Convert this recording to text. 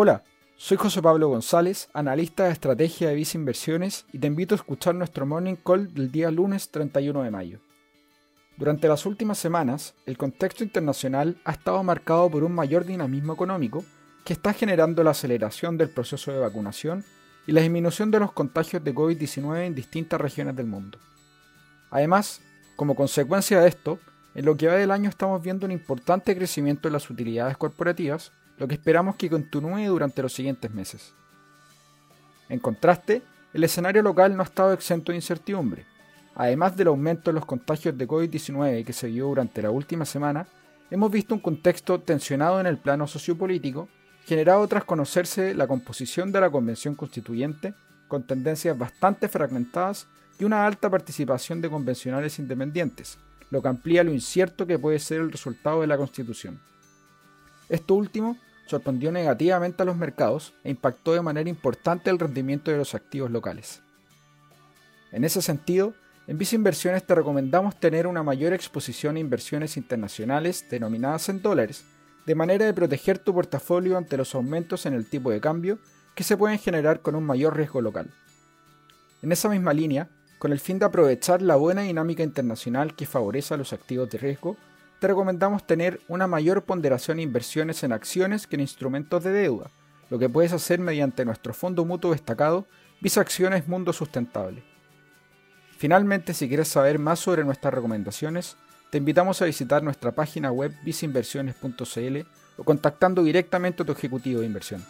Hola, soy José Pablo González, analista de estrategia de Visa Inversiones y te invito a escuchar nuestro Morning Call del día lunes 31 de mayo. Durante las últimas semanas, el contexto internacional ha estado marcado por un mayor dinamismo económico que está generando la aceleración del proceso de vacunación y la disminución de los contagios de COVID-19 en distintas regiones del mundo. Además, como consecuencia de esto, en lo que va del año estamos viendo un importante crecimiento en las utilidades corporativas, lo que esperamos que continúe durante los siguientes meses. En contraste, el escenario local no ha estado exento de incertidumbre. Además del aumento en los contagios de COVID-19 que se vio durante la última semana, hemos visto un contexto tensionado en el plano sociopolítico, generado tras conocerse la composición de la Convención Constituyente, con tendencias bastante fragmentadas y una alta participación de convencionales independientes, lo que amplía lo incierto que puede ser el resultado de la Constitución. Esto último sorprendió negativamente a los mercados e impactó de manera importante el rendimiento de los activos locales. En ese sentido, en Visa Inversiones te recomendamos tener una mayor exposición a inversiones internacionales denominadas en dólares, de manera de proteger tu portafolio ante los aumentos en el tipo de cambio que se pueden generar con un mayor riesgo local. En esa misma línea, con el fin de aprovechar la buena dinámica internacional que favorece a los activos de riesgo, te recomendamos tener una mayor ponderación e inversiones en acciones que en instrumentos de deuda, lo que puedes hacer mediante nuestro fondo mutuo destacado Visa Acciones Mundo Sustentable. Finalmente, si quieres saber más sobre nuestras recomendaciones, te invitamos a visitar nuestra página web visainversiones.cl o contactando directamente a tu ejecutivo de inversión.